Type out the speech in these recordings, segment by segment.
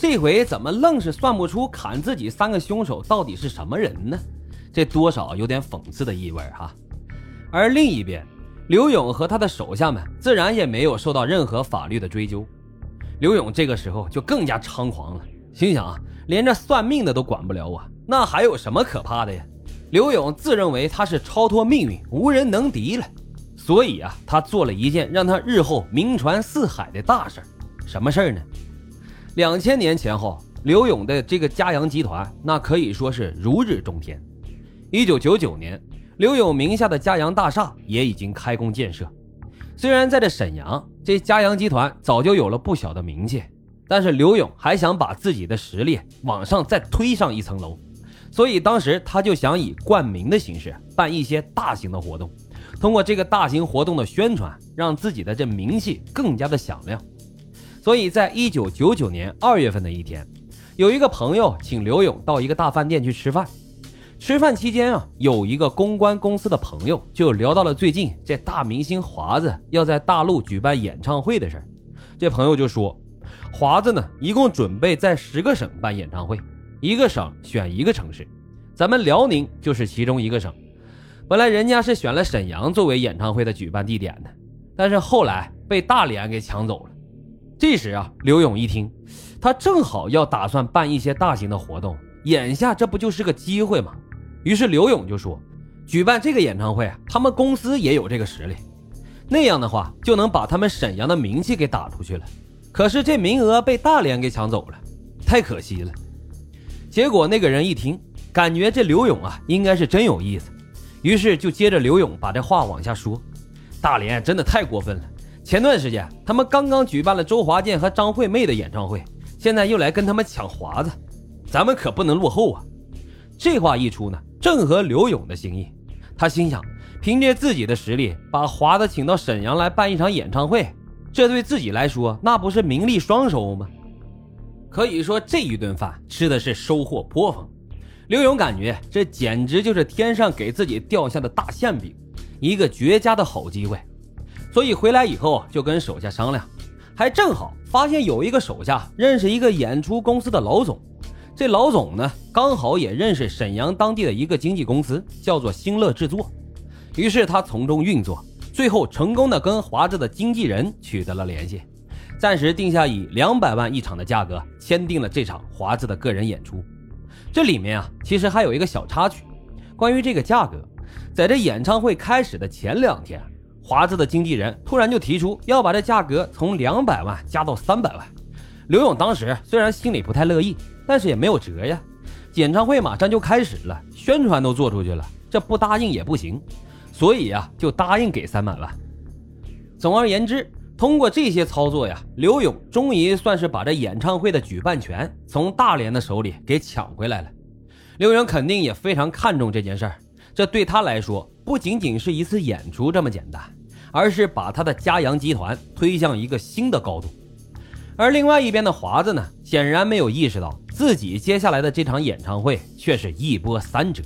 这回怎么愣是算不出砍自己三个凶手到底是什么人呢？这多少有点讽刺的意味哈。而另一边，刘勇和他的手下们自然也没有受到任何法律的追究。刘勇这个时候就更加猖狂了，心想啊，连这算命的都管不了我，那还有什么可怕的呀？刘勇自认为他是超脱命运，无人能敌了，所以啊，他做了一件让他日后名传四海的大事什么事呢？两千年前后，刘勇的这个嘉阳集团那可以说是如日中天。一九九九年。刘勇名下的嘉阳大厦也已经开工建设。虽然在这沈阳，这嘉阳集团早就有了不小的名气，但是刘勇还想把自己的实力往上再推上一层楼，所以当时他就想以冠名的形式办一些大型的活动，通过这个大型活动的宣传，让自己的这名气更加的响亮。所以在一九九九年二月份的一天，有一个朋友请刘勇到一个大饭店去吃饭。吃饭期间啊，有一个公关公司的朋友就聊到了最近这大明星华子要在大陆举办演唱会的事儿。这朋友就说，华子呢一共准备在十个省办演唱会，一个省选一个城市，咱们辽宁就是其中一个省。本来人家是选了沈阳作为演唱会的举办地点的，但是后来被大连给抢走了。这时啊，刘勇一听，他正好要打算办一些大型的活动，眼下这不就是个机会吗？于是刘勇就说：“举办这个演唱会啊，他们公司也有这个实力，那样的话就能把他们沈阳的名气给打出去了。可是这名额被大连给抢走了，太可惜了。”结果那个人一听，感觉这刘勇啊应该是真有意思，于是就接着刘勇把这话往下说：“大连真的太过分了，前段时间他们刚刚举办了周华健和张惠妹的演唱会，现在又来跟他们抢华子，咱们可不能落后啊！”这话一出呢。正合刘勇的心意，他心想，凭借自己的实力把华子请到沈阳来办一场演唱会，这对自己来说那不是名利双收吗？可以说这一顿饭吃的是收获颇丰。刘勇感觉这简直就是天上给自己掉下的大馅饼，一个绝佳的好机会。所以回来以后就跟手下商量，还正好发现有一个手下认识一个演出公司的老总。这老总呢，刚好也认识沈阳当地的一个经纪公司，叫做兴乐制作。于是他从中运作，最后成功的跟华子的经纪人取得了联系，暂时定下以两百万一场的价格，签订了这场华子的个人演出。这里面啊，其实还有一个小插曲，关于这个价格，在这演唱会开始的前两天，华子的经纪人突然就提出要把这价格从两百万加到三百万。刘勇当时虽然心里不太乐意。但是也没有辙呀，演唱会马上就开始了，宣传都做出去了，这不答应也不行，所以呀，就答应给三百万。总而言之，通过这些操作呀，刘勇终于算是把这演唱会的举办权从大连的手里给抢回来了。刘勇肯定也非常看重这件事儿，这对他来说不仅仅是一次演出这么简单，而是把他的嘉阳集团推向一个新的高度。而另外一边的华子呢，显然没有意识到自己接下来的这场演唱会却是一波三折。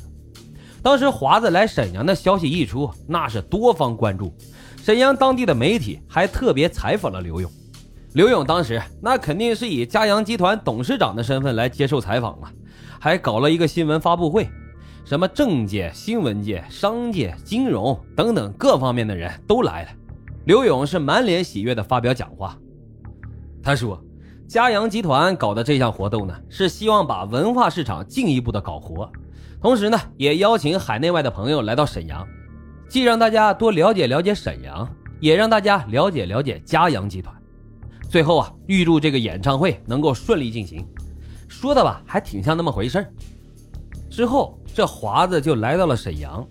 当时华子来沈阳的消息一出，那是多方关注，沈阳当地的媒体还特别采访了刘勇。刘勇当时那肯定是以嘉阳集团董事长的身份来接受采访啊，还搞了一个新闻发布会，什么政界、新闻界、商界、金融等等各方面的人都来了。刘勇是满脸喜悦地发表讲话。他说：“嘉阳集团搞的这项活动呢，是希望把文化市场进一步的搞活，同时呢，也邀请海内外的朋友来到沈阳，既让大家多了解了解沈阳，也让大家了解了解嘉阳集团。最后啊，预祝这个演唱会能够顺利进行。”说的吧，还挺像那么回事儿之后，这华子就来到了沈阳，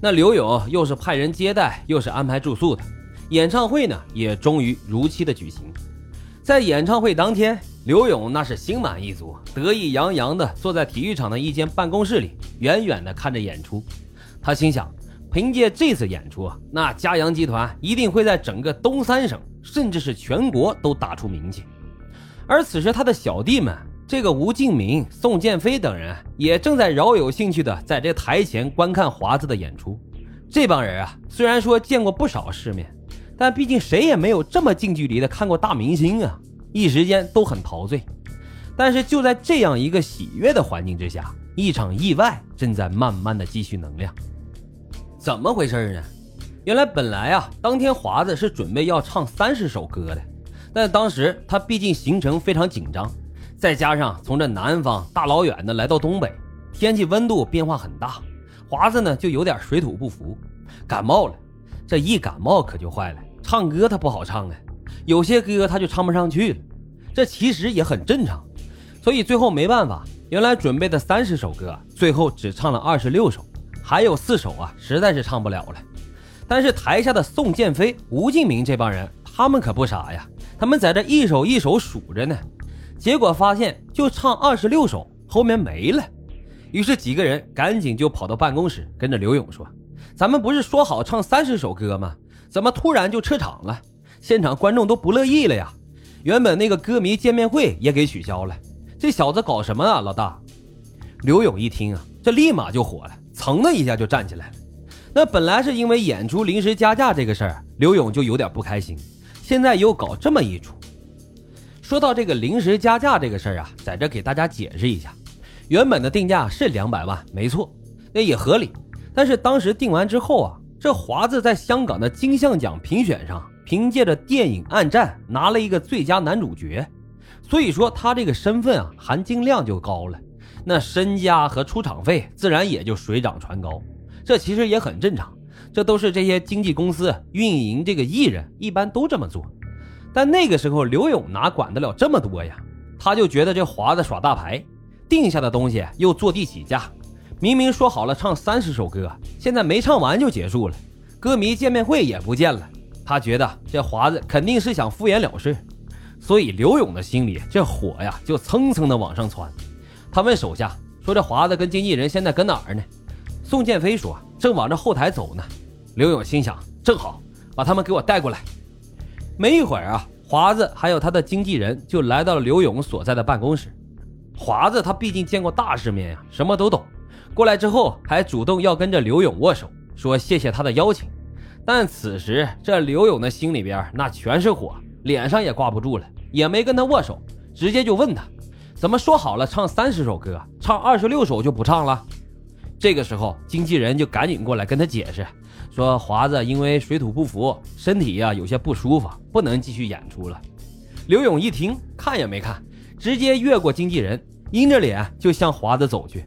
那刘勇又是派人接待，又是安排住宿的，演唱会呢，也终于如期的举行。在演唱会当天，刘勇那是心满意足、得意洋洋的坐在体育场的一间办公室里，远远的看着演出。他心想，凭借这次演出，那嘉阳集团一定会在整个东三省，甚至是全国都打出名气。而此时，他的小弟们，这个吴敬明、宋建飞等人，也正在饶有兴趣地在这台前观看华子的演出。这帮人啊，虽然说见过不少世面。但毕竟谁也没有这么近距离的看过大明星啊！一时间都很陶醉。但是就在这样一个喜悦的环境之下，一场意外正在慢慢的积蓄能量。怎么回事呢？原来本来啊，当天华子是准备要唱三十首歌的，但当时他毕竟行程非常紧张，再加上从这南方大老远的来到东北，天气温度变化很大，华子呢就有点水土不服，感冒了。这一感冒可就坏了，唱歌他不好唱啊，有些歌他就唱不上去了。这其实也很正常。所以最后没办法，原来准备的三十首歌，最后只唱了二十六首，还有四首啊，实在是唱不了了。但是台下的宋建飞、吴敬明这帮人，他们可不傻呀，他们在这一首一首数着呢，结果发现就唱二十六首，后面没了。于是几个人赶紧就跑到办公室，跟着刘勇说：“咱们不是说好唱三十首歌吗？怎么突然就撤场了？现场观众都不乐意了呀！原本那个歌迷见面会也给取消了。”这小子搞什么啊，老大！刘勇一听啊，这立马就火了，噌的一下就站起来了。那本来是因为演出临时加价这个事儿，刘勇就有点不开心。现在又搞这么一出。说到这个临时加价这个事儿啊，在这给大家解释一下：原本的定价是两百万，没错，那也合理。但是当时定完之后啊，这华子在香港的金像奖评选上，凭借着电影《暗战》拿了一个最佳男主角。所以说他这个身份啊，含金量就高了，那身家和出场费自然也就水涨船高。这其实也很正常，这都是这些经纪公司运营这个艺人一般都这么做。但那个时候刘勇哪管得了这么多呀？他就觉得这华子耍大牌，定下的东西又坐地起价，明明说好了唱三十首歌，现在没唱完就结束了，歌迷见面会也不见了。他觉得这华子肯定是想敷衍了事。所以刘勇的心里这火呀，就蹭蹭的往上窜。他问手下说：“这华子跟经纪人现在搁哪儿呢？”宋建飞说：“正往这后台走呢。”刘勇心想：“正好，把他们给我带过来。”没一会儿啊，华子还有他的经纪人就来到了刘勇所在的办公室。华子他毕竟见过大世面呀，什么都懂。过来之后还主动要跟着刘勇握手，说谢谢他的邀请。但此时这刘勇的心里边那全是火。脸上也挂不住了，也没跟他握手，直接就问他，怎么说好了唱三十首歌，唱二十六首就不唱了？这个时候，经纪人就赶紧过来跟他解释，说华子因为水土不服，身体呀有些不舒服，不能继续演出了。刘勇一听，看也没看，直接越过经纪人，阴着脸就向华子走去。